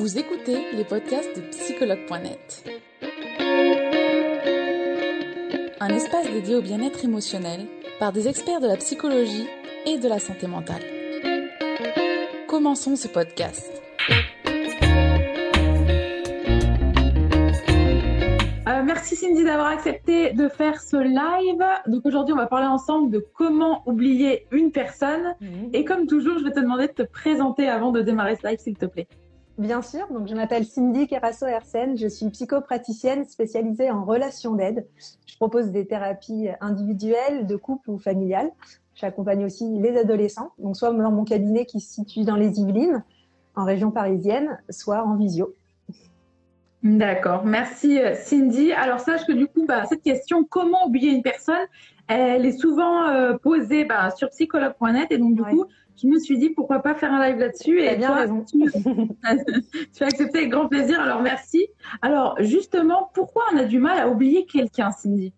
Vous écoutez les podcasts de psychologue.net. Un espace dédié au bien-être émotionnel par des experts de la psychologie et de la santé mentale. Commençons ce podcast. Euh, merci Cindy d'avoir accepté de faire ce live. Donc aujourd'hui, on va parler ensemble de comment oublier une personne. Mhm. Et comme toujours, je vais te demander de te présenter avant de démarrer ce live, s'il te plaît. Bien sûr, donc je m'appelle Cindy Kerasso Hersen, je suis psychopraticienne spécialisée en relations d'aide. Je propose des thérapies individuelles, de couple ou familiales. J'accompagne aussi les adolescents, donc soit dans mon cabinet qui se situe dans les Yvelines, en région parisienne, soit en visio. D'accord, merci euh, Cindy. Alors sache que du coup, bah, cette question, comment oublier une personne, elle est souvent euh, posée bah, sur psychologue.net et donc du Ouais. coup, je me suis dit pourquoi pas faire un live là-dessus. Et bien toi, raison. tu, tu as accepté avec grand plaisir, alors merci. Alors justement, pourquoi on a du mal à oublier quelqu'un, Cindy?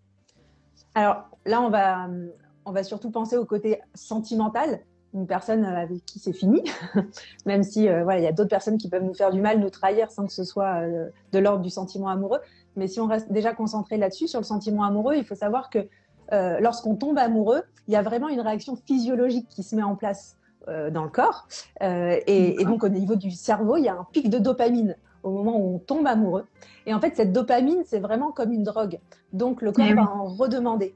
Alors là, on va, on va surtout penser au côté sentimental. Une personne avec qui c'est fini, même si euh, voilà, il y a d'autres personnes qui peuvent nous faire du mal, nous trahir sans que ce soit euh, de l'ordre du sentiment amoureux. Mais si on reste déjà concentré là-dessus, sur le sentiment amoureux, il faut savoir que euh, lorsqu'on tombe amoureux, il y a vraiment une réaction physiologique qui se met en place euh, dans le corps. Euh, et, et donc au niveau du cerveau, il y a un pic de dopamine au moment où on tombe amoureux. Et en fait, cette dopamine, c'est vraiment comme une drogue. Donc le corps Eh oui. va en redemander.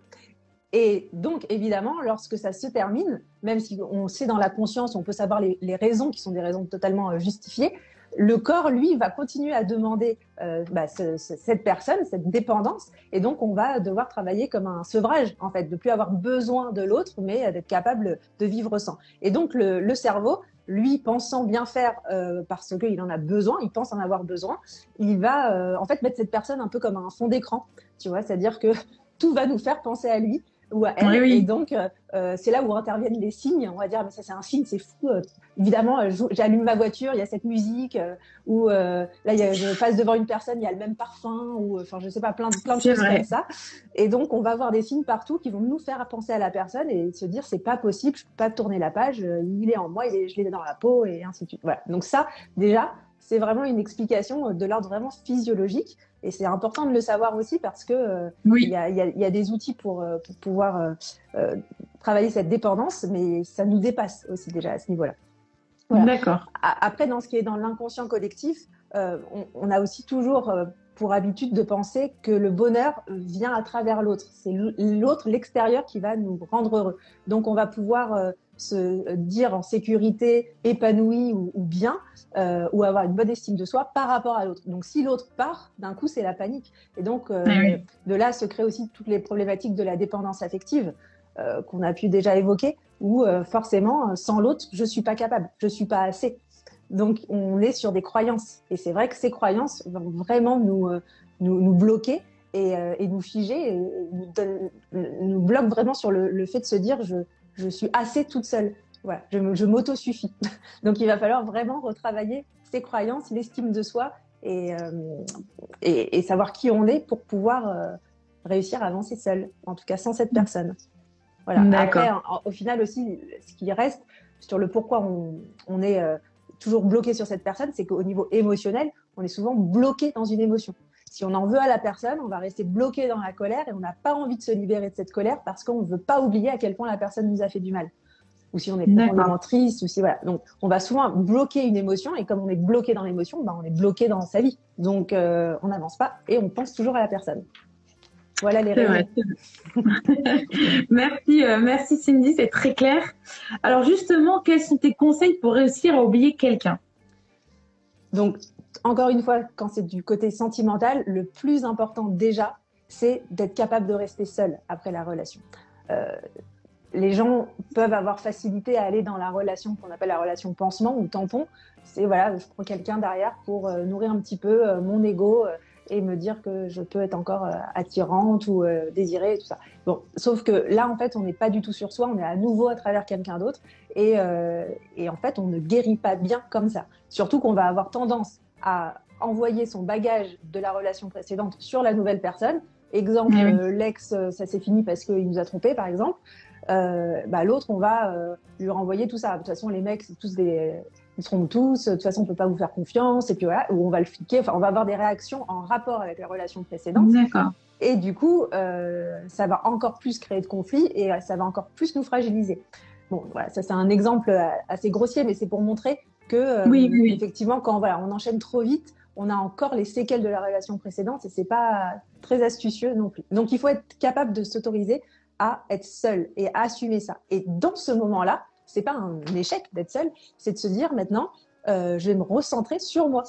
Et donc, évidemment, lorsque ça se termine, même si on sait dans la conscience, on peut savoir les, les raisons qui sont des raisons totalement justifiées, le corps, lui, va continuer à demander euh, bah, ce- ce- cette personne, cette dépendance, et donc on va devoir travailler comme un sevrage, en fait, de plus avoir besoin de l'autre, mais d'être capable de vivre sans. Et donc le, le cerveau, lui, pensant bien faire euh, parce qu'il en a besoin, il pense en avoir besoin, il va euh, en fait mettre cette personne un peu comme un fond d'écran, tu vois, c'est-à-dire que tout va nous faire penser à lui ou à elle, Oui, oui. et donc euh, euh, c'est là où interviennent les signes. On va dire, mais ça c'est un signe, c'est fou. euh, évidemment, euh, j'allume ma voiture, il y a cette musique, euh, ou euh, là il y a, je passe devant une personne, il y a le même parfum, ou enfin je sais pas, plein de plein de choses vrai. comme ça. Et donc on va avoir des signes partout qui vont nous faire penser à la personne et se dire c'est pas possible, je peux pas tourner la page, il est en moi, il est, je l'ai dans la peau et ainsi de suite. Voilà. Donc ça déjà c'est vraiment une explication de l'ordre vraiment physiologique et c'est important de le savoir aussi parce que euh, il y, a, il y a- il y a des outils pour, euh, pour pouvoir euh, travailler cette dépendance, mais ça nous dépasse aussi déjà à ce niveau-là. Voilà. d'accord. Après, dans ce qui est dans l'inconscient collectif, euh, on, on a aussi toujours pour habitude de penser que le bonheur vient à travers l'autre. C'est l'autre, l'extérieur, qui va nous rendre heureux. Donc, on va pouvoir se dire en sécurité, épanoui ou, ou bien, euh, ou avoir une bonne estime de soi par rapport à l'autre. Donc, si l'autre part, d'un coup, c'est la panique. Et donc, euh, Ah oui. de là se créent aussi toutes les problématiques de la dépendance affective euh, qu'on a pu déjà évoquer, où forcément, sans l'autre, je suis pas capable, je suis pas assez. Donc, on est sur des croyances. Et c'est vrai que ces croyances vont vraiment nous, nous, nous bloquer et, et nous figer, et nous, nous bloquent vraiment sur le, le fait de se dire je, je suis assez toute seule. Voilà, je, m'auto-suffis. Donc, il va falloir vraiment retravailler ces croyances, l'estime de soi et, euh, et, et savoir qui on est pour pouvoir euh, réussir à avancer seul, en tout cas sans cette personne. Voilà. Après, en- au final aussi, ce qui reste sur le pourquoi on, on est euh, toujours bloqué sur cette personne, c'est qu'au niveau émotionnel, on est souvent bloqué dans une émotion. Si on en veut à la personne, on va rester bloqué dans la colère et on n'a pas envie de se libérer de cette colère parce qu'on ne veut pas oublier à quel point la personne nous a fait du mal. Ou si on est profondément triste, ou si voilà. Donc, on va souvent bloquer une émotion et comme on est bloqué dans l'émotion, ben, on est bloqué dans sa vie. Donc, euh, on n'avance pas et on pense toujours à la personne. Voilà les vrai. merci, euh, merci Cindy, c'est très clair. Alors justement, quels sont tes conseils pour réussir à oublier quelqu'un? Donc, encore une fois, quand c'est du côté sentimental, le plus important déjà, c'est d'être capable de rester seul après la relation. Euh, les gens peuvent avoir facilité à aller dans la relation qu'on appelle la relation pansement ou tampon. C'est voilà, je prends quelqu'un derrière pour euh, nourrir un petit peu euh, mon ego et me dire que je peux être encore attirante ou désirée et tout ça. Bon, sauf que là, en fait, on n'est pas du tout sur soi, on est à nouveau à travers quelqu'un d'autre et en fait, on ne guérit pas bien comme ça. Surtout qu'on va avoir tendance à envoyer son bagage de la relation précédente sur la nouvelle personne. Exemple, euh, l'ex, euh, ça s'est fini parce qu'il nous a trompé, par exemple. bah, l'autre, on va lui renvoyer tout ça. De toute façon, les mecs, c'est tous des, ils seront tous, de toute façon, on peut pas vous faire confiance, et puis voilà, ou on va le fliquer, enfin, on va avoir des réactions en rapport avec la relation précédente. D'accord. Et du coup, ça va encore plus créer de conflits et ça va encore plus nous fragiliser. Bon, voilà, ça c'est un exemple assez grossier, mais c'est pour montrer que, oui, oui. effectivement, quand voilà, on enchaîne trop vite, on a encore les séquelles de la relation précédente et c'est pas très astucieux non plus. Donc il faut être capable de s'autoriser à être seul et à assumer ça. Et dans ce moment-là, c'est pas un échec d'être seul, c'est de se dire maintenant, euh, je vais me recentrer sur moi.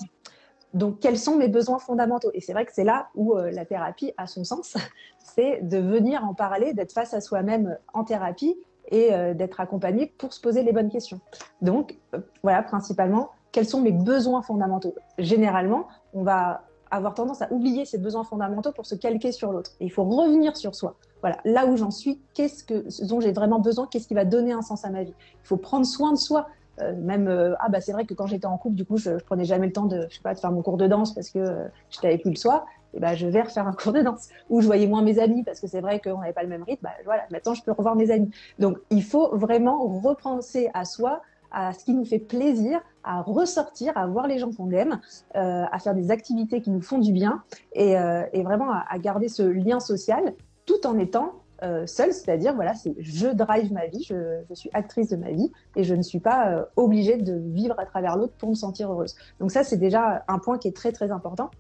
Donc, quels sont mes besoins fondamentaux? Et c'est vrai que c'est là où euh, la thérapie a son sens, c'est de venir en parler, d'être face à soi-même en thérapie et euh, d'être accompagné pour se poser les bonnes questions. Donc, voilà, principalement, quels sont mes besoins fondamentaux? Généralement, on va avoir tendance à oublier ces besoins fondamentaux pour se calquer sur l'autre. il faut revenir sur soi. Voilà, là où j'en suis, qu'est-ce que, dont j'ai vraiment besoin, qu'est-ce qui va donner un sens à ma vie? Il faut prendre soin de soi. Euh, même euh, ah bah c'est vrai que quand j'étais en couple du coup je, je, prenais jamais le temps de je sais pas de faire mon cours de danse parce que euh, j'étais avec lui le soir et bah je vais refaire un cours de danse ou je voyais moins mes amis parce que c'est vrai qu'on n'avait pas le même rythme bah voilà maintenant je peux revoir mes amis donc il faut vraiment repenser à soi à ce qui nous fait plaisir, à ressortir, à voir les gens qu'on aime, euh, à faire des activités qui nous font du bien et, euh, vraiment à, garder ce lien social tout en étant euh, seul, c'est-à-dire voilà, c'est je drive ma vie, je, je, suis actrice de ma vie et je ne suis pas euh, obligée de vivre à travers l'autre pour me sentir heureuse. Donc ça, c'est déjà un point qui est très très important.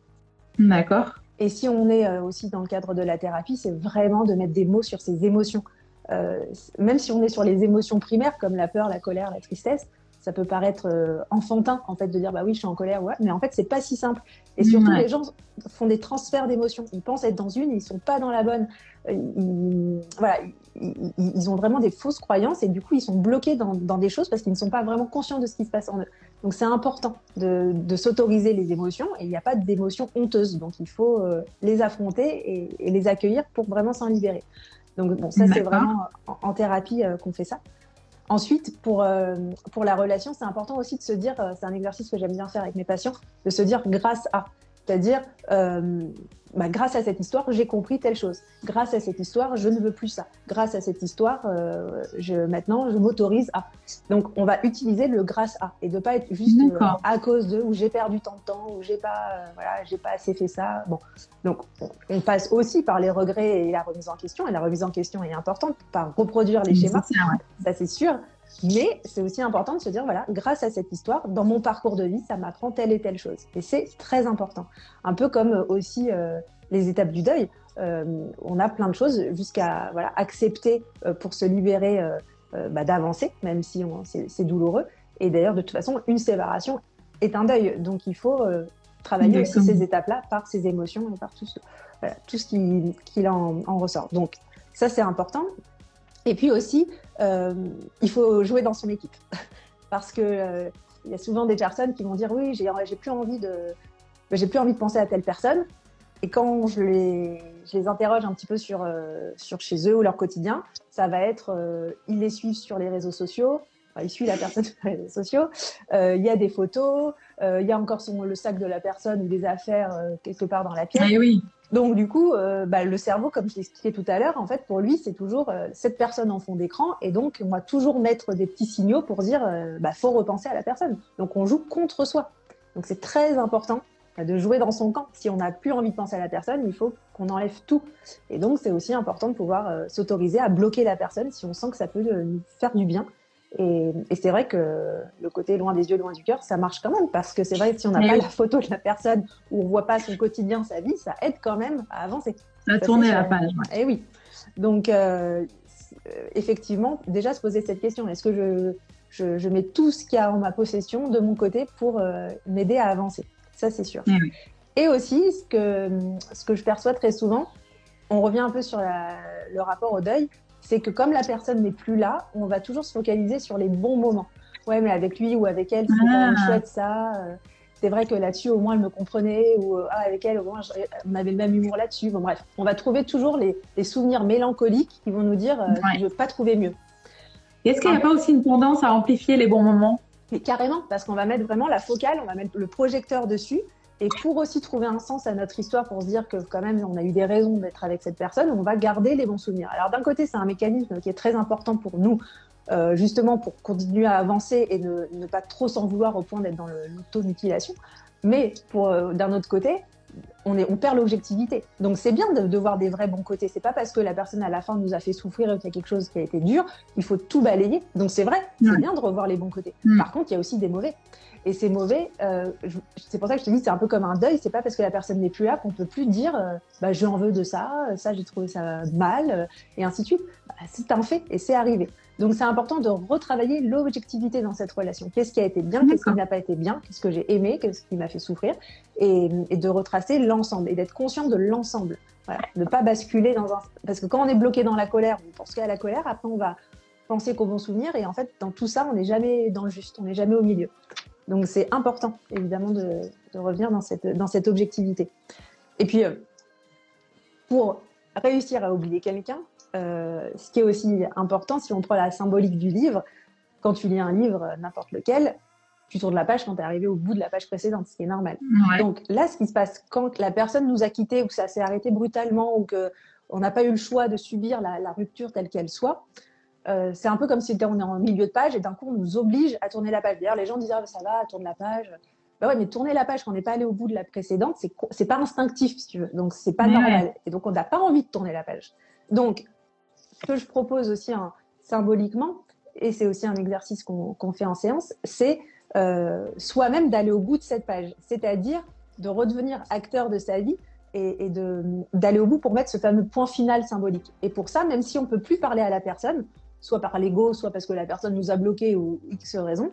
D'accord. Et si on est euh, aussi dans le cadre de la thérapie, c'est vraiment de mettre des mots sur ses émotions. Euh, même si on est sur les émotions primaires comme la peur, la colère, la tristesse, ça peut paraître euh, enfantin en fait de dire bah oui je suis en colère ouais mais en fait c'est pas si simple et surtout ouais. les gens font des transferts d'émotions ils pensent être dans une ils sont pas dans la bonne ils, voilà ils, ils, ont vraiment des fausses croyances et du coup ils sont bloqués dans, dans des choses parce qu'ils ne sont pas vraiment conscients de ce qui se passe en eux donc c'est important de, de s'autoriser les émotions et il n'y a pas d'émotions honteuses. Donc il faut euh, les affronter et, et, les accueillir pour vraiment s'en libérer. Donc bon ça c'est vraiment en, en thérapie euh, qu'on fait ça. Ensuite, pour, euh, pour la relation, c'est important aussi de se dire, c'est un exercice que j'aime bien faire avec mes patients, de se dire grâce à. C'est-à-dire, euh, bah, grâce à cette histoire, j'ai compris telle chose. Grâce à cette histoire, je ne veux plus ça. Grâce à cette histoire, euh, je, maintenant, je m'autorise à. Donc, on va utiliser le grâce à et de pas être juste euh, à cause de ou j'ai perdu tant de temps ou j'ai pas, voilà, j'ai pas assez fait ça. Bon, donc on, passe aussi par les regrets et la remise en question. Et la remise en question est importante par reproduire les schémas. Ça, ouais. ça c'est sûr. Mais c'est aussi important de se dire, voilà, grâce à cette histoire, dans mon parcours de vie, ça m'apprend telle et telle chose. Et c'est très important. Un peu comme aussi euh, les étapes du deuil. Euh, on a plein de choses jusqu'à voilà, accepter euh, pour se libérer bah, d'avancer, même si c'est douloureux. Et d'ailleurs, de toute façon, une séparation est un deuil. Donc il faut travailler aussi ces étapes-là par ses émotions et par tout ce, voilà, tout ce qui, qui en, en ressort. Donc ça, c'est important. Et puis aussi, euh, il faut jouer dans son équipe. Parce que euh, il y a souvent des personnes qui vont dire oui, j'ai plus envie de, j'ai plus envie de penser à telle personne. Et quand je les, interroge un petit peu sur, euh, sur chez eux ou leur quotidien, ça va être, ils les suivent sur les réseaux sociaux, ils suivent la personne sur les réseaux sociaux, il y a des photos, il y a encore son, le sac de la personne ou des affaires quelque part dans la pièce. Oui. Donc du coup, euh, bah, le cerveau, comme je l'expliquais tout à l'heure, en fait, pour lui, c'est toujours euh, cette personne en fond d'écran, et donc on va toujours mettre des petits signaux pour dire, euh, bah, faut repenser à la personne. Donc on joue contre soi. Donc c'est très important de jouer dans son camp. Si on n'a plus envie de penser à la personne, il faut qu'on enlève tout. Et donc c'est aussi important de pouvoir euh, s'autoriser à bloquer la personne si on sent que ça peut nous faire du bien. Et, et c'est vrai que le côté loin des yeux, loin du cœur, ça marche quand même parce que c'est vrai que si on n'a pas oui. la photo de la personne ou on voit pas son quotidien, sa vie, ça aide quand même à avancer. À tourner la page. Ouais. Et oui. Donc euh, effectivement, déjà se poser cette question est-ce que je, je, je, mets tout ce qu'il y a en ma possession de mon côté pour euh, m'aider à avancer? Ça, c'est sûr. Et, oui. Et aussi, ce que, ce que je perçois très souvent, on revient un peu sur la, le rapport au deuil, c'est que comme la personne n'est plus là, on va toujours se focaliser sur les bons moments. Ouais, mais avec lui ou avec elle, c'était ah. chouette ça. Euh, c'est vrai que là-dessus, au moins, elle me comprenait, ou ah, avec elle, au moins, on avait le même humour là-dessus. Bon, bref, on va trouver toujours les, les souvenirs mélancoliques qui vont nous dire euh, ouais. je ne veux pas trouver mieux. Est-ce qu'il n'y a pas aussi une tendance à amplifier les bons moments? Mais carrément, parce qu'on va mettre vraiment la focale, on va mettre le projecteur dessus, Et pour aussi trouver un sens à notre histoire, pour se dire que quand même on a eu des raisons d'être avec cette personne, on va garder les bons souvenirs. Alors d'un côté, c'est un mécanisme qui est très important pour nous, euh, justement pour continuer à avancer et ne, ne pas trop s'en vouloir au point d'être dans l'automutilation. Mais pour euh, d'un autre côté, on, est, on perd l'objectivité. Donc c'est bien de, de, voir des vrais bons côtés. C'est pas parce que la personne à la fin nous a fait souffrir et qu'il y a quelque chose qui a été dur, il faut tout balayer. Donc c'est vrai, c'est bien de revoir les bons côtés. Mm. Par contre, il y a aussi des mauvais. Et c'est mauvais. Euh, c'est pour ça que je te dis, c'est un peu comme un deuil. C'est pas parce que la personne n'est plus là qu'on peut plus dire, euh, bah, je en veux de ça, ça j'ai trouvé ça mal, euh, et ainsi de suite. Bah, c'est un fait et c'est arrivé. Donc c'est important de retravailler l'objectivité dans cette relation. Qu'est-ce qui a été bien, qu'est-ce qui n'a pas été bien, qu'est-ce que j'ai aimé, qu'est-ce qui m'a fait souffrir, et, et de retracer l'ensemble et d'être conscient de l'ensemble. Voilà. Ne pas basculer dans un. Parce que quand on est bloqué dans la colère, on pense qu'à la colère, après on va penser qu'au bon souvenir, et en fait dans tout ça, on n'est jamais dans le juste, on n'est jamais au milieu. Donc c'est important, évidemment, de, de, revenir dans cette, dans cette objectivité. Et puis, euh, pour réussir à oublier quelqu'un, euh, ce qui est aussi important, si on prend la symbolique du livre, quand tu lis un livre, euh, n'importe lequel, tu tournes la page quand tu es arrivé au bout de la page précédente, ce qui est normal. Ouais. Donc là, ce qui se passe quand la personne nous a quittés ou que ça s'est arrêté brutalement ou qu'on n'a pas eu le choix de subir la, la rupture telle qu'elle soit, euh, c'est un peu comme si on est en milieu de page et d'un coup on nous oblige à tourner la page. D'ailleurs, les gens disent ah, ça va, tourne la page. Bah ouais, mais tourner la page quand on n'est pas allé au bout de la précédente, c'est c'est pas instinctif si tu veux. Donc c'est pas ouais. normal. Et donc on n'a pas envie de tourner la page. Donc ce que je propose aussi hein, symboliquement, et c'est aussi un exercice qu'on qu fait en séance, c'est euh, soi-même d'aller au bout de cette page, c'est-à-dire de redevenir acteur de sa vie et, et d'aller au bout pour mettre ce fameux point final symbolique. Et pour ça, même si on peut plus parler à la personne, soit par l'ego, soit parce que la personne nous a bloqué ou X raison,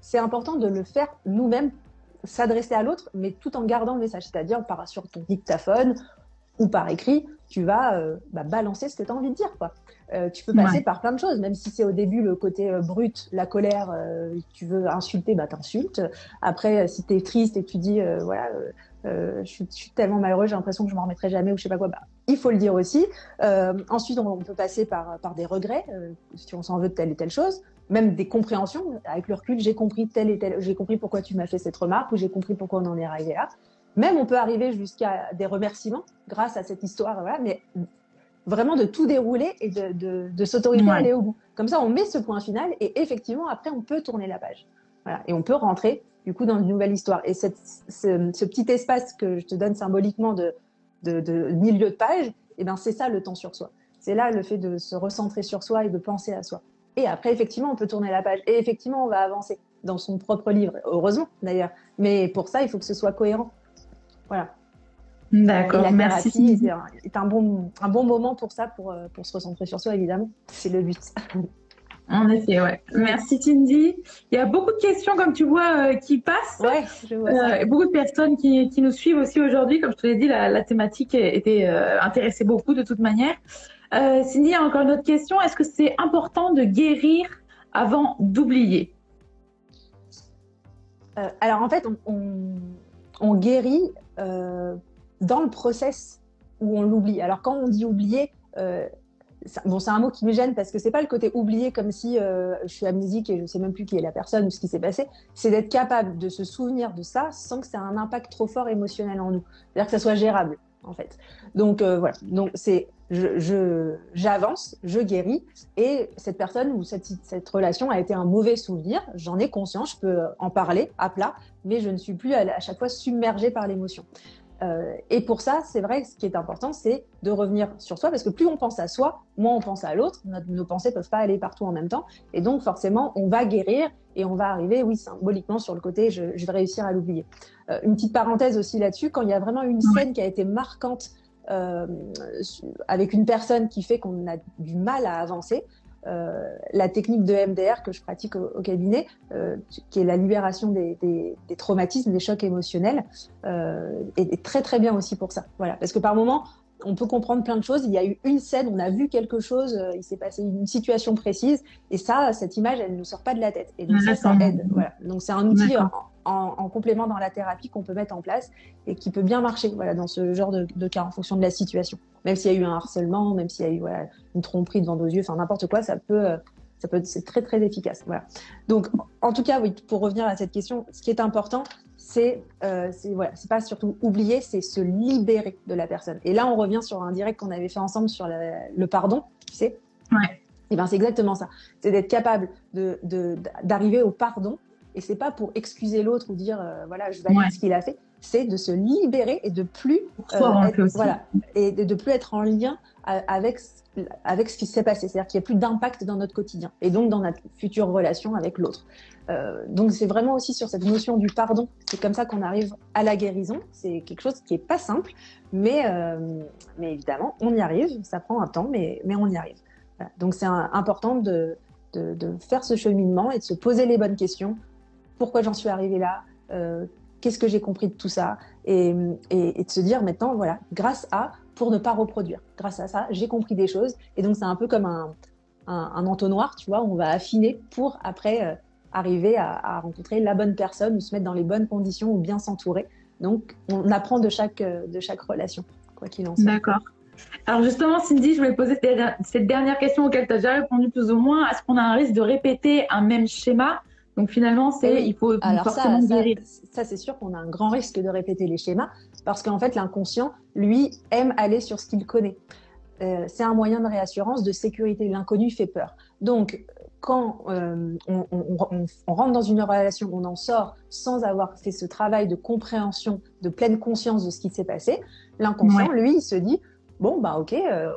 c'est important de le faire nous-mêmes, s'adresser à l'autre, mais tout en gardant le message, c'est-à-dire par sur ton dictaphone ou par écrit, tu vas euh, bah, balancer ce que tu as envie de dire. Quoi. Euh, tu peux passer ouais. par plein de choses, même si c'est au début le côté euh, brut, la colère, tu veux insulter, bah t'insultes. Après, si tu es triste et que tu dis, voilà, je suis, je, suis, tellement malheureux, j'ai l'impression que je m'en remettrai jamais ou je sais pas quoi, bah, il faut le dire aussi. ensuite, on, on, peut passer par, par des regrets, si on s'en veut de telle et telle chose, même des compréhensions. Avec le recul, j'ai compris telle et telle, j'ai compris pourquoi tu m'as fait cette remarque ou j'ai compris pourquoi on en est arrivé là. Même on peut arriver jusqu'à des remerciements grâce à cette histoire, voilà, mais vraiment de tout dérouler et de, de, de s'autoriser ouais. à aller au bout. Comme ça, on met ce point final et effectivement, après, on peut tourner la page. Voilà. Et on peut rentrer, du coup, dans une nouvelle histoire. Et cette, ce, ce, petit espace que je te donne symboliquement de, de, de milieu de page, eh ben, c'est ça le temps sur soi. C'est là le fait de se recentrer sur soi et de penser à soi. Et après, effectivement, on peut tourner la page. Et effectivement, on va avancer dans son propre livre. Heureusement, d'ailleurs. Mais pour ça, il faut que ce soit cohérent. Voilà. D'accord, merci. C'est un, un, bon, un bon moment pour ça, pour, euh, pour se recentrer sur soi, évidemment. C'est le but. En effet, ouais. Merci Cindy. Il y a beaucoup de questions, comme tu vois, euh, qui passent. Ouais, je vois ça. Euh, beaucoup de personnes qui, qui, nous suivent aussi aujourd'hui. Comme je te l'ai dit, la, la, thématique était euh, intéressait beaucoup de toute manière. Cindy, il y a encore une autre question. Est-ce que c'est important de guérir avant d'oublier? Alors en fait, on, on, on guérit dans le process où on l'oublie. Alors quand on dit oublier, euh, bon, c'est un mot qui me gêne parce que c'est pas le côté oublier comme si euh, je suis amnésique et je sais même plus qui est la personne ou ce qui s'est passé. C'est d'être capable de se souvenir de ça sans que ça ait un impact trop fort émotionnel en nous. C'est-à-dire que ça soit gérable en fait. Donc euh, voilà. Donc c'est je j'avance, je, je, guéris et cette personne ou cette, cette relation a été un mauvais souvenir. J'en ai conscience, je peux en parler à plat, mais je ne suis plus à, à chaque fois submergée par l'émotion. Euh, et pour ça, c'est vrai ce qui est important, c'est de revenir sur soi, parce que plus on pense à soi, moins on pense à l'autre. Nos pensées peuvent pas aller partout en même temps, et donc forcément, on va guérir et on va arriver, oui, symboliquement sur le côté, je, je vais réussir à l'oublier. Euh, une petite parenthèse aussi là-dessus, quand il y a vraiment une scène qui a été marquante euh, avec une personne qui fait qu'on a du mal à avancer, euh, la technique de MDR que je pratique au, au cabinet, euh, qui est la libération des, des, des, traumatismes, des chocs émotionnels, euh, est, est, très très bien aussi pour ça. Voilà, parce que par moment, on peut comprendre plein de choses. Il y a eu une scène, on a vu quelque chose, il s'est passé une situation précise, et ça, cette image, elle ne sort pas de la tête. Et donc ça, ça aide. Voilà. Donc c'est un outil en, en, en, complément dans la thérapie qu'on peut mettre en place et qui peut bien marcher. Voilà, dans ce genre de, de cas en fonction de la situation même s'il y a eu un harcèlement, même s'il y a eu voilà, une tromperie devant nos yeux, enfin n'importe quoi, ça peut, Ça peut, c'est très très efficace. Voilà. Donc, en tout cas, oui, pour revenir à cette question, ce qui est important, c'est, euh, c'est voilà, c'est pas surtout oublier, c'est se libérer de la personne. Et là, on revient sur un direct qu'on avait fait ensemble sur le pardon, tu sais. Ouais. Et ben, c'est exactement ça. C'est d'être capable de, de, d'arriver au pardon. Et c'est pas pour excuser l'autre ou dire, euh, voilà, je valide Ouais. ce qu'il a fait. C'est de se libérer et de plus un être- voilà, et de, de plus être en lien a- avec ce- avec ce qui s'est passé, c'est-à-dire qu'il n'y a plus d'impact dans notre quotidien et donc dans notre future relation avec l'autre. Euh, donc c'est vraiment aussi sur cette notion du pardon, c'est comme ça qu'on arrive à la guérison. C'est quelque chose qui est pas simple, mais euh, mais évidemment on y arrive. Ça prend un temps, mais mais on y arrive. Voilà. Donc c'est important de, de de faire ce cheminement et de se poser les bonnes questions. Pourquoi j'en suis arrivée là? Euh, Qu'est-ce que j'ai compris de tout ça et, de se dire maintenant, voilà, grâce à, pour ne pas reproduire. Grâce à ça, j'ai compris des choses. Et donc, c'est un peu comme un, un, entonnoir, tu vois, où on va affiner pour après euh, arriver à, rencontrer la bonne personne ou se mettre dans les bonnes conditions ou bien s'entourer. Donc, on apprend de chaque, euh, de chaque relation, quoi qu'il en soit. D'accord. Alors justement, Cindy, je voulais poser cette dernière question auquel tu as déjà répondu plus ou moins. Est-ce qu'on a un risque de répéter un même schéma Donc finalement, c'est Oui. il faut Alors ça, forcément ça, guérir. ça, c'est sûr qu'on a un grand risque de répéter les schémas parce qu'en fait, l'inconscient, lui, aime aller sur ce qu'il connaît. Euh, c'est un moyen de réassurance, de sécurité. L'inconnu fait peur. Donc, quand euh, on, on- on- on rentre dans une relation, on en sort sans avoir fait ce travail de compréhension, de pleine conscience de ce qui s'est passé, l'inconscient, lui, il se dit, bon, bah ok, euh,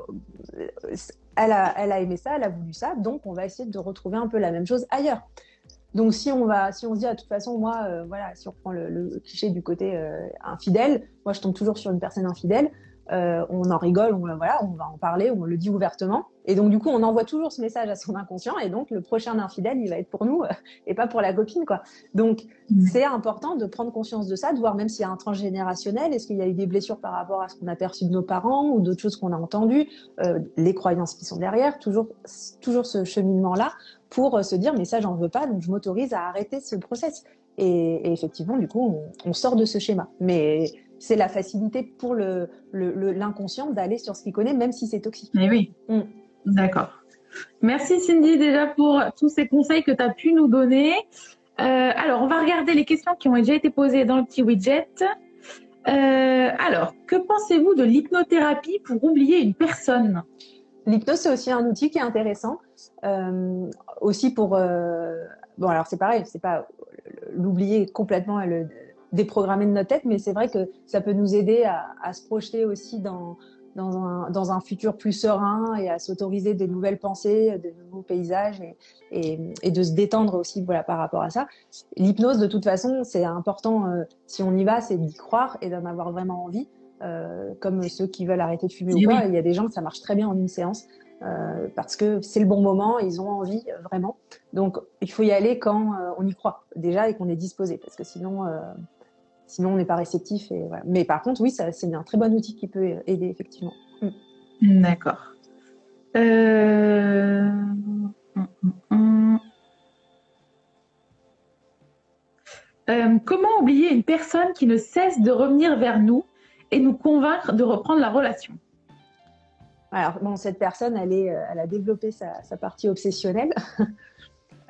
elle, a, elle a aimé ça, elle a voulu ça, donc on va essayer de retrouver un peu la même chose ailleurs. Donc si on va, si on se dit, ah, de toute façon, moi, euh, voilà, si on prend le, le cliché du côté euh, infidèle, moi, je tombe toujours sur une personne infidèle. euh, on en rigole, on voilà, on va en parler, on le dit ouvertement, et donc du coup, on envoie toujours ce message à son inconscient, et donc le prochain infidèle, il va être pour nous euh, et pas pour la copine, quoi. Donc Mhm. c'est important de prendre conscience de ça, de voir même s'il y a un transgénérationnel, est-ce qu'il y a eu des blessures par rapport à ce qu'on a perçu de nos parents ou d'autres choses qu'on a entendues, euh, les croyances qui sont derrière, toujours, toujours ce cheminement-là pour euh, se dire mais ça j'en veux pas, donc je m'autorise à arrêter ce process. Et, et effectivement, du coup, on, on sort de ce schéma. Mais c'est la facilité pour le le- le- l'inconscient d'aller sur ce qu'il connaît, même si c'est toxique. Mais oui. Mm. D'accord. Merci Cindy déjà pour tous ces conseils que tu as pu nous donner. Euh, alors, on va regarder les questions qui ont déjà été posées dans le petit widget. Euh, alors, que pensez-vous de l'hypnothérapie pour oublier une personne? L'hypnose, c'est aussi un outil qui est intéressant. Euh, aussi pour. euh, bon, alors c'est pareil, c'est pas l'oublier complètement et le déprogrammer de notre tête, mais c'est vrai que ça peut nous aider à, à se projeter aussi dans, dans, un, dans un futur plus serein et à s'autoriser des nouvelles pensées, de nouveaux paysages et, et, et de se détendre aussi voilà, par rapport à ça. L'hypnose, de toute façon, c'est important, euh, si on y va, c'est d'y croire et d'en avoir vraiment envie. Euh, comme ceux qui veulent arrêter de fumer ou oui. il y a des gens ça marche très bien en une séance euh, parce que c'est le bon moment, ils ont envie euh, vraiment. Donc il faut y aller quand euh, on y croit déjà et qu'on est disposé, parce que sinon, sinon on n'est pas réceptif. Mais par contre, oui, c'est un très bon outil qui peut aider effectivement. D'accord. Hum, hum, hum. Euh, comment oublier une personne qui ne cesse de revenir vers nous et nous convaincre de reprendre la relation? Alors bon, cette personne, elle est, euh, elle a développé sa, sa partie obsessionnelle.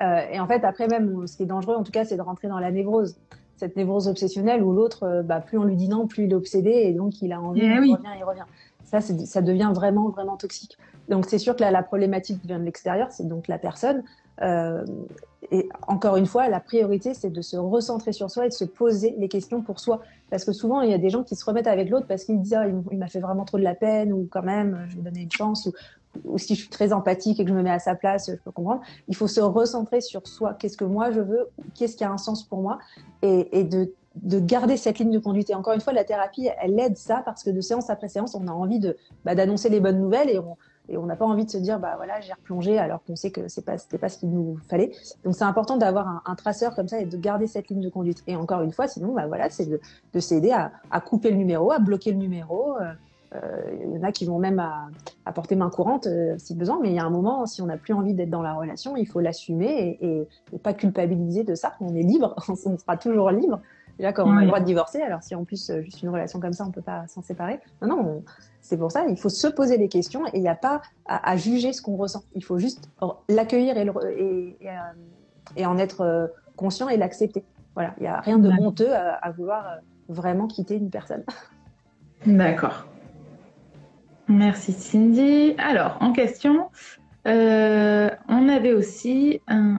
Euh, et en fait, après même, ce qui est dangereux, en tout cas, c'est de rentrer dans la névrose. Cette névrose obsessionnelle où l'autre, euh, bah, plus on lui dit non, plus il est obsédé et donc il a envie, Eh il oui. revient, il revient. Ça, ça devient vraiment, vraiment toxique. Donc c'est sûr que là, la problématique vient de l'extérieur, c'est donc la personne. Euh, et encore une fois, la priorité, c'est de se recentrer sur soi et de se poser les questions pour soi. Parce que souvent, il y a des gens qui se remettent avec l'autre parce qu'ils disent ah, il m'a fait vraiment trop de la peine ou quand même, je vais donner une chance ou, si je suis très empathique et que je me mets à sa place, je peux comprendre. Il faut se recentrer sur soi. Qu'est-ce que moi je veux Qu'est-ce qui a un sens pour moi? Et, de, de garder cette ligne de conduite. Et encore une fois, la thérapie, elle aide ça parce que de séance après séance, on a envie bah, d'annoncer les bonnes nouvelles et on et on n'a pas envie de se dire bah voilà j'ai replongé alors qu'on sait que c'est pas pas ce qu'il nous fallait. Donc c'est important d'avoir un, traceur comme ça et de garder cette ligne de conduite. Et encore une fois sinon bah voilà c'est de, de s'aider à, couper le numéro à bloquer le numéro. Euh, euh, il y en a qui vont même à, à porter main courante euh, si besoin. Mais il y a un moment si on n'a plus envie d'être dans la relation il faut l'assumer et, et, et pas culpabiliser de ça. On est libre on sera toujours libre Déjà, quand on a le droit de divorcer, alors si en plus, juste une relation comme ça, on peut pas s'en séparer. Non, non, c'est pour ça, il faut se poser les questions et il n'y a pas à, juger ce qu'on ressent. Il faut juste l'accueillir et, et, et, en être conscient et l'accepter. Voilà, il n'y a rien de honteux à, vouloir euh, vraiment quitter une personne. D'accord. Merci Cindy. Alors, en question, euh, on avait aussi un,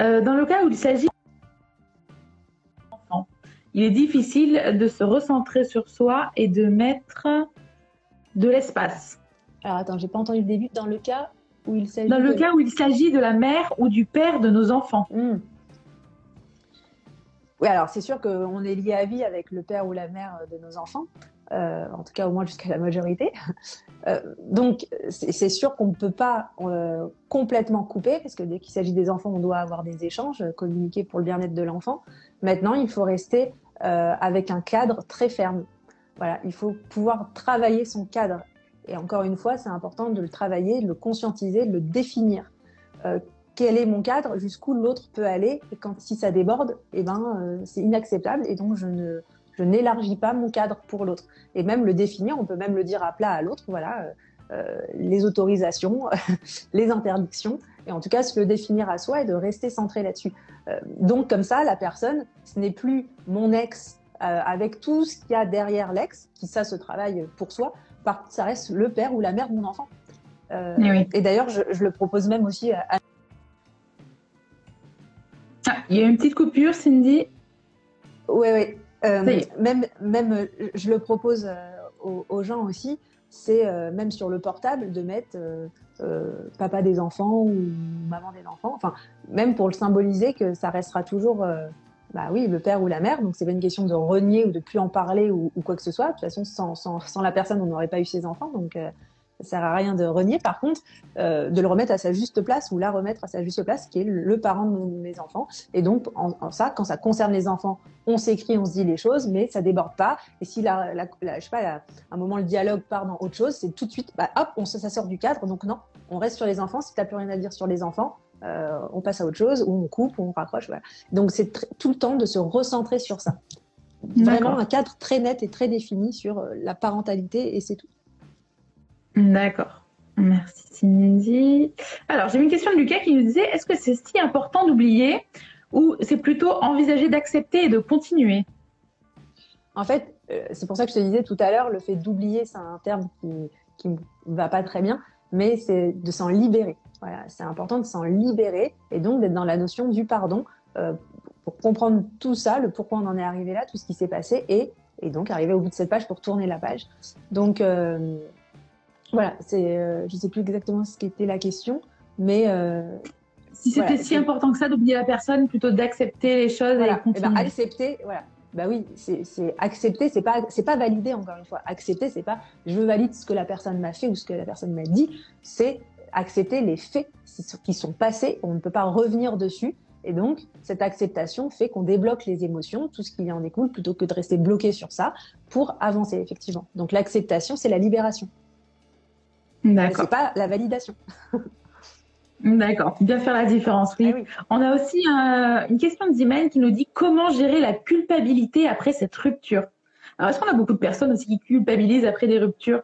euh, dans le cas où il s'agit il est difficile de se recentrer sur soi et de mettre de l'espace. Alors attends, j'ai pas entendu le début. Dans le cas où il s'agit dans le cas où il s'agit de la mère ou du père de nos enfants. Hmm. Oui, alors c'est sûr qu'on est lié à vie avec le père ou la mère de nos enfants, euh, en tout cas au moins jusqu'à la majorité. Euh, donc c'est sûr qu'on ne peut pas euh, complètement couper, parce que dès qu'il s'agit des enfants, on doit avoir des échanges, communiquer pour le bien-être de l'enfant. Maintenant, il faut rester avec un cadre très ferme. Voilà, il faut pouvoir travailler son cadre. Et encore une fois, c'est important de le travailler, de le conscientiser, de le définir quel est mon cadre, jusqu'où l'autre peut aller. Et quand, si ça déborde, eh ben, c'est inacceptable et donc je ne je n'élargis pas mon cadre pour l'autre. Et même le définir, on peut même le dire à plat à l'autre, voilà, euh, euh les autorisations, les interdictions, et en tout cas se le définir à soi et de rester centré là-dessus. Euh, donc comme ça, la personne, ce n'est plus mon ex euh, avec tout ce qu'il y a derrière l'ex, qui ça se travaille pour soi, par ça reste le père ou la mère de mon enfant. Euh, et, oui. et d'ailleurs, je, je, le propose même aussi à ah, il y a une petite coupure, Cindy. Oui, oui. Euh, même, même, je le propose euh, aux, gens aussi, c'est euh, même sur le portable de mettre papa des enfants ou maman des enfants, enfin, même pour le symboliser que ça restera toujours, bah oui, le père ou la mère, donc c'est pas une question de renier ou de plus en parler ou, quoi que ce soit. De toute façon, sans, sans, sans la personne, on n'aurait pas eu ses enfants, donc ça sert à rien de renier. Par contre, euh, de le remettre à sa juste place ou la remettre à sa juste place, qui est le parent de mes enfants. Et donc, en, ça, quand ça concerne les enfants, on s'écrit, on se dit les choses, mais ça déborde pas. Et si la, la, je sais pas, à un moment le dialogue part dans autre chose, c'est tout de suite, bah, hop, on ça sort du cadre. Donc non, on reste sur les enfants. Si t'as plus rien à dire sur les enfants, euh, on passe à autre chose, ou on coupe, ou on raccroche. Voilà. Donc c'est tout le temps de se recentrer sur ça. Vraiment un cadre très net et très défini sur euh, la parentalité, et c'est tout. D'accord. Merci Cindy. Alors, j'ai une question de Lucas qui nous disait est-ce que c'est si important d'oublier ou c'est plutôt envisager d'accepter et de continuer? En fait, euh, c'est pour ça que je te disais tout à l'heure, le fait d'oublier, c'est un terme qui ne va pas très bien, mais c'est de s'en libérer. Voilà, c'est important de s'en libérer et donc d'être dans la notion du pardon euh, pour comprendre tout ça, le pourquoi on en est arrivé là, tout ce qui s'est passé et, et donc arriver au bout de cette page pour tourner la page. Donc, euh, voilà, c'est, euh, je ne sais plus exactement ce qu'était la question, mais euh, si c'était si important que ça d'oublier la personne plutôt d'accepter les choses et continuer. Eh ben, accepter, voilà. Bah oui, c'est accepter, c'est pas c'est pas valider encore une fois. Accepter, c'est pas je valide ce que la personne m'a fait ou ce que la personne m'a dit. C'est accepter les faits qui sont passés. On ne peut pas revenir dessus. Et donc, cette acceptation fait qu'on débloque les émotions, tout ce qui en découle, plutôt que de rester bloqué sur ça pour avancer, effectivement. Donc, l'acceptation, c'est la libération. D'accord. C'est pas la validation. D'accord, bien faire la différence, oui. Ah On a aussi euh, une question de Zimen qui nous dit comment gérer la culpabilité après cette rupture? Alors, est-ce qu'on a beaucoup de personnes aussi qui culpabilisent après des ruptures?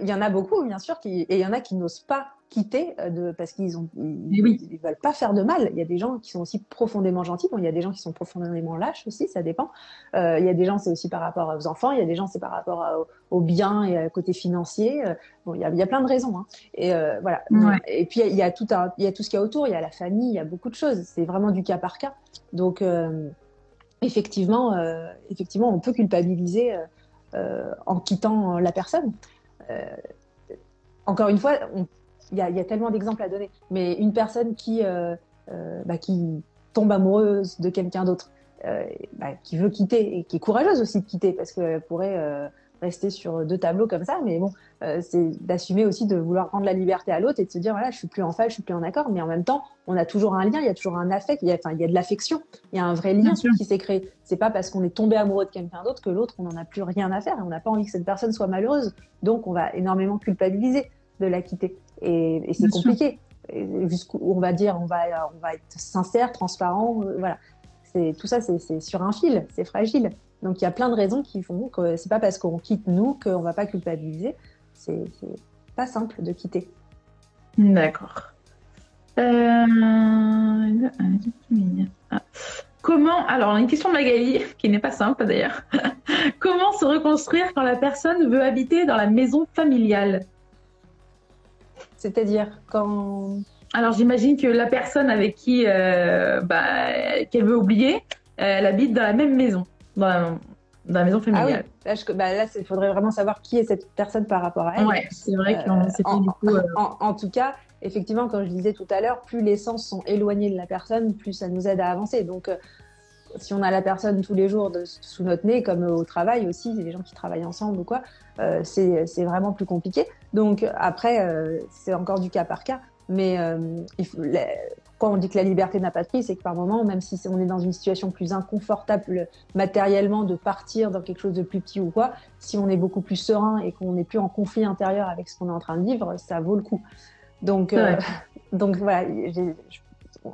Il y en a beaucoup, bien sûr, qui... et il y en a qui n'osent pas quitter euh, de, parce qu'ils ont ils, oui. veulent pas faire de mal. Il y a des gens qui sont aussi profondément gentils. Bon, il y a des gens qui sont profondément lâches aussi, ça dépend. Euh, il y a des gens c'est aussi par rapport aux enfants. Il y a des gens c'est par rapport aux biens et au côté financier. Euh, bon, il y a, il y a plein de raisons. Hein. Et euh, voilà. Et puis il y a tout un, il y a tout ce qu'il y a autour. Il y a la famille, il y a beaucoup de choses. C'est vraiment du cas par cas. Donc euh, effectivement, effectivement, on peut culpabiliser en quittant la personne. encore une fois, on il y a, tellement d'exemples à donner. Mais une personne qui, euh, euh, bah, qui tombe amoureuse de quelqu'un d'autre, euh, bah, qui veut quitter et qui est courageuse aussi de quitter parce qu'elle pourrait rester sur deux tableaux comme ça. Mais bon, c'est d'assumer aussi de vouloir rendre la liberté à l'autre et de se dire voilà, je suis plus en phase, je suis plus en accord. Mais en même temps, on a toujours un lien, il y a toujours un affect, il y a, il y a de l'affection, il y a un vrai lien qui s'est créé. C'est pas parce qu'on est tombé amoureux de quelqu'un d'autre que l'autre, on n'en a plus rien à faire. On n'a pas envie que cette personne soit malheureuse. Donc, on va énormément culpabiliser de la quitter et, c'est compliqué. Jusqu'où on va dire, on va, on va être sincère, transparent, euh, voilà. c'est tout ça, c'est sur un fil, c'est fragile. Donc il y a plein de raisons qui font que c'est pas parce qu'on quitte nous qu'on va pas culpabiliser. C'est pas simple de quitter. D'accord. Euh, ah. Comment, alors une question de Magali, qui n'est pas simple d'ailleurs. Comment se reconstruire quand la personne veut habiter dans la maison familiale? C'est-à-dire quand alors j'imagine que la personne avec qui euh, bah, qu'elle veut oublier, elle habite dans la même maison, dans la, maison familiale. Ah oui. Là, il bah, faudrait vraiment savoir qui est cette personne par rapport à elle. Ouais, c'est vrai qu'on sait pas du coup. Euh, en, tout cas, effectivement, comme je disais tout à l'heure, plus les sens sont éloignés de la personne, plus ça nous aide à avancer. Donc, euh, si on a la personne tous les jours sous notre nez, comme au travail aussi, les gens qui travaillent ensemble ou quoi, c'est vraiment plus compliqué. Donc après, c'est encore du cas par cas. Mais euh, il faut, quand on dit que la liberté n'a pas de prix, c'est que par moment, même si on est dans une situation plus inconfortable matériellement de partir dans quelque chose de plus petit ou quoi, si on est beaucoup plus serein et qu'on n'est plus en conflit intérieur avec ce qu'on est en train de vivre, ça vaut le coup. Donc, euh, donc voilà, je,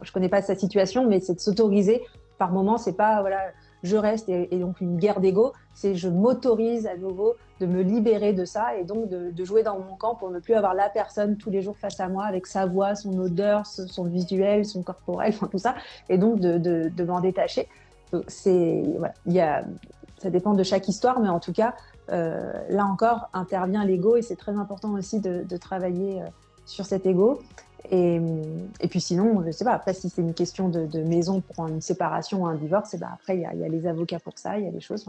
je connais pas sa situation, mais c'est de s'autoriser. Par moment, c'est pas voilà, je reste et, donc une guerre d'ego, c'est je m'autorise à nouveau de me libérer de ça et donc de, jouer dans mon camp pour ne plus avoir la personne tous les jours face à moi avec sa voix, son odeur, son visuel, son corporel, enfin tout ça, et donc de, de, m'en détacher. C'est voilà, il y a, ça dépend de chaque histoire, mais en tout cas, euh, là encore intervient l'ego et c'est très important aussi de, travailler euh, sur cet ego. Et, et, puis sinon, je sais pas, après si c'est une question de, de, maison pour une séparation ou un divorce, et ben après il y, y, a les avocats pour ça, il y a des choses,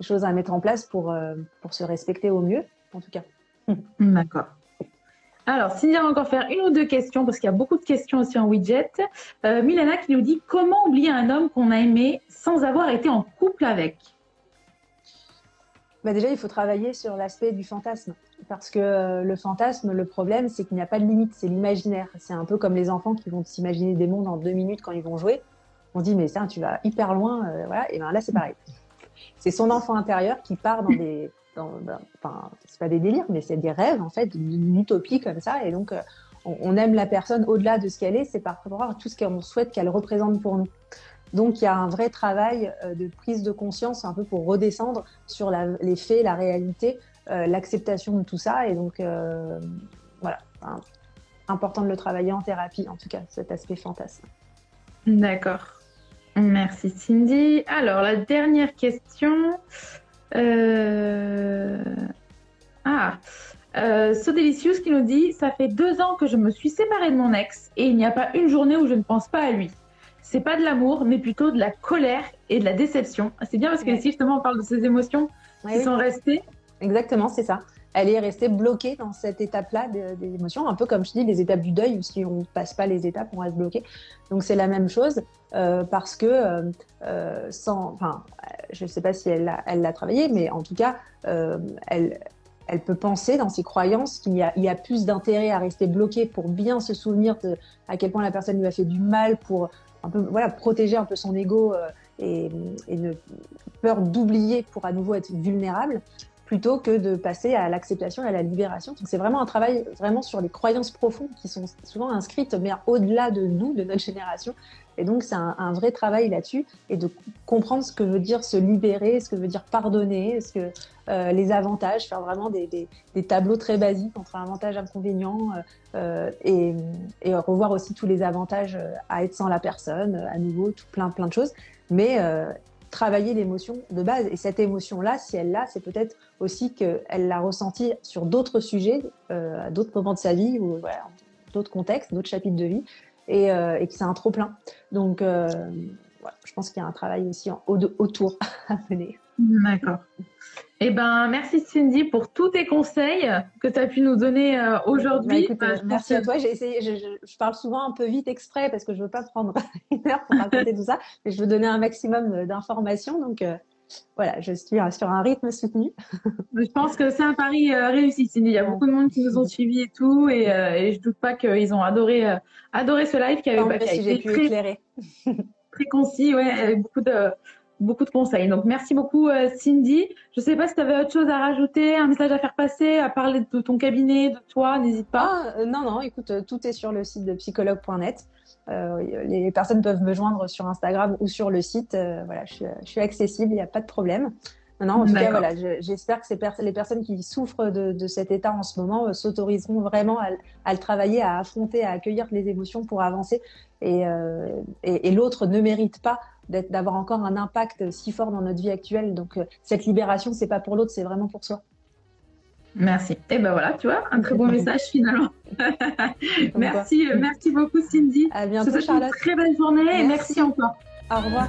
des choses à mettre en place pour, euh, pour se respecter au mieux, en tout cas. D'accord. Alors, si va encore faire une ou deux questions, parce qu'il y a beaucoup de questions aussi en widget. Euh, Milana qui nous dit comment oublier un homme qu'on a aimé sans avoir été en couple avec? Bah Déjà, il faut travailler sur l'aspect du fantasme. Parce que euh, le fantasme, le problème, c'est qu'il n'y a pas de limite, c'est l'imaginaire. C'est un peu comme les enfants qui vont s'imaginer des mondes en deux minutes quand ils vont jouer. On dit, mais ça, tu vas hyper loin. voilà. Et ben là, c'est pareil c'est son enfant intérieur qui part dans des, dans, enfin, c'est pas des délires, mais c'est des rêves en fait, d'une utopie comme ça. Et donc, euh, on, aime la personne au-delà de ce qu'elle est, c'est par rapport à tout ce qu'on souhaite qu'elle représente pour nous. Donc, il y a un vrai travail euh, de prise de conscience, un peu pour redescendre sur les faits, la réalité, euh, l'acceptation de tout ça. Et donc, voilà, important de le travailler en thérapie, en tout cas, cet aspect fantasme. D'accord. Merci Cindy. Alors, la dernière question. Euh... Ah, euh, So Delicious qui nous dit Ça fait deux ans que je me suis séparée de mon ex et il n'y a pas une journée où je ne pense pas à lui. C'est pas de l'amour, mais plutôt de la colère et de la déception. C'est bien parce que ici, justement, on parle de ces émotions qui sont restées. Exactement, c'est ça elle est restée bloquée dans cette étape-là des, émotions, un peu comme je dis les étapes du deuil, si on ne passe pas les étapes, on reste bloqué. Donc c'est la même chose, euh, parce que euh, euh, sans, enfin, je ne sais pas si elle l'a elle travaillé, mais en tout cas, elle, peut penser dans ses croyances qu'il y a, plus d'intérêt à rester bloqué pour bien se souvenir de à quel point la personne lui a fait du mal, pour protéger un peu son ego et, et ne peur d'oublier pour à nouveau être vulnérable, plutôt que de passer à l'acceptation et à la libération. Donc c'est vraiment un travail vraiment sur les croyances profondes qui sont souvent inscrites, mais au-delà de nous, de notre génération. Et donc c'est un, vrai travail là-dessus et de comprendre ce que veut dire se libérer, ce que veut dire pardonner, ce que euh, les avantages, faire vraiment des, tableaux très basiques entre avantages, inconvénients euh, et, et, revoir aussi tous les avantages à être sans la personne, à nouveau, tout plein plein de choses. Mais euh, travailler l'émotion de base. Et cette émotion-là, si elle l'a, c'est peut-être aussi qu'elle l'a ressentie sur d'autres sujets, euh, à d'autres moments de sa vie, ou d'autres contextes, d'autres chapitres de vie, et, euh, que c'est un trop-plein. Donc, euh, je pense qu'il y a un travail aussi en, autour à mener. D'accord. Eh ben, merci Cindy pour tous tes conseils que tu as pu nous donner euh, aujourd'hui. Bah, euh, merci à toi. J'ai essayé, je, parle souvent un peu vite exprès parce que je veux pas prendre une heure pour raconter tout ça, mais je veux donner un maximum d'informations. Donc euh, voilà, je suis sur un rythme soutenu. je pense que c'est un pari réussi, Cindy. Il y a beaucoup de monde qui nous ont suivis et tout, et, et je doute pas qu'ils ont adoré, adoré ce live qui avait, pas, si été très, éclairer. très concis, ouais, avec beaucoup de beaucoup de conseils. Donc merci beaucoup euh, Cindy. Je ne sais pas si tu avais autre chose à rajouter, un message à faire passer, à parler de ton cabinet, de toi, n'hésite pas. Ah, euh, non, non, écoute, euh, tout est sur le site de psychologue.net. les personnes peuvent me joindre sur Instagram ou sur le site. voilà, je suis, accessible, il n'y a pas de problème. Non, en tout cas, voilà, j'espère que les personnes qui souffrent de, cet état en ce moment s'autoriseront vraiment à, le travailler, à affronter, à accueillir les émotions pour avancer. Et, et l'autre ne mérite pas d'avoir encore un impact si fort dans notre vie actuelle. Donc, cette libération, c'est pas pour l'autre, c'est vraiment pour soi. Merci. Et eh ben voilà, tu vois, un très bon message finalement. merci, euh, merci beaucoup Cindy. À bientôt Charlotte. Une très belle journée et merci encore. Au revoir.